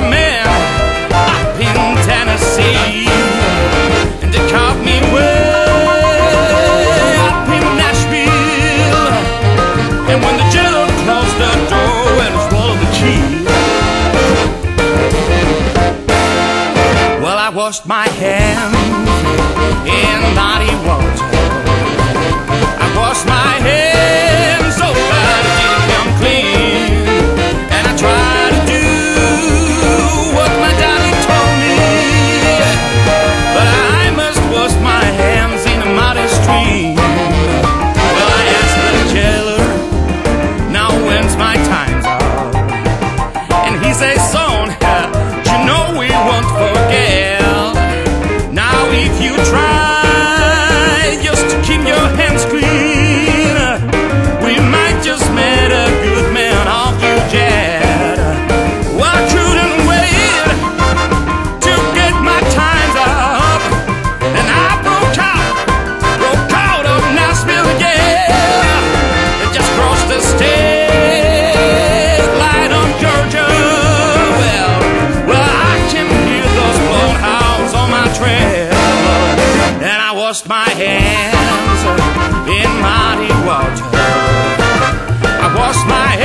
man up in Tennessee. And caught me way up in Nashville. And when the jailer closed door and swallowed the key, well, I washed my hands in muddy water. som. washed my hands in muddy water. I washed my hands.